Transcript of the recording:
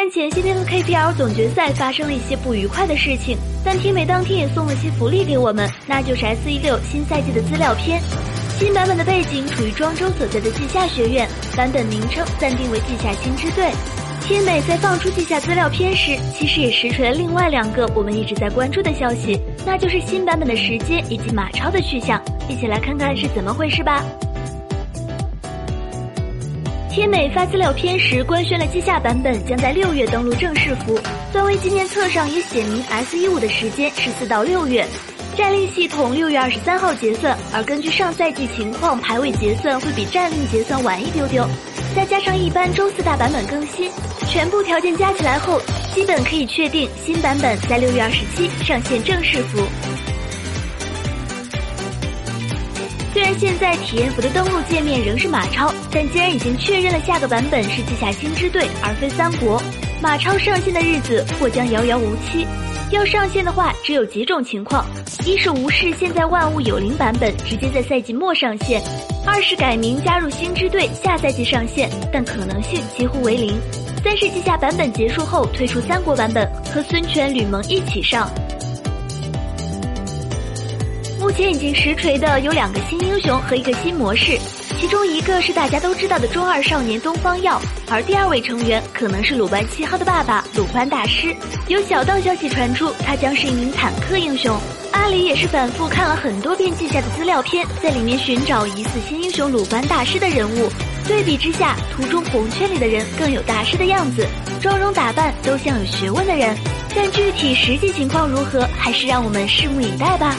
然前些天的 KPL 总决赛发生了一些不愉快的事情，但天美当天也送了些福利给我们，那就是 S 一六新赛季的资料片。新版本的背景处于庄周所在的稷下学院，版本名称暂定为稷下新支队。天美在放出稷下资料片时，其实也实锤了另外两个我们一直在关注的消息，那就是新版本的时间以及马超的去向。一起来看看是怎么回事吧。天美发资料片时官宣了机下版本将在六月登陆正式服，段位纪念册上也写明 S 一五的时间是四到六月，战令系统六月二十三号结算，而根据上赛季情况排位结算会比战令结算晚一丢丢，再加上一般周四大版本更新，全部条件加起来后，基本可以确定新版本在六月二十七上线正式服。虽然现在体验服的登录界面仍是马超，但既然已经确认了下个版本是稷下星之队而非三国，马超上线的日子或将遥遥无期。要上线的话，只有几种情况：一是无视现在万物有灵版本，直接在赛季末上线；二是改名加入星之队，下赛季上线，但可能性几乎为零；三是稷下版本结束后推出三国版本，和孙权、吕蒙一起上。目前已经实锤的有两个新英雄和一个新模式，其中一个是大家都知道的中二少年东方耀，而第二位成员可能是鲁班七号的爸爸鲁班大师。有小道消息传出，他将是一名坦克英雄。阿里也是反复看了很多遍记下的资料片，在里面寻找疑似新英雄鲁班大师的人物。对比之下，图中红圈里的人更有大师的样子，妆容打扮都像有学问的人。但具体实际情况如何，还是让我们拭目以待吧。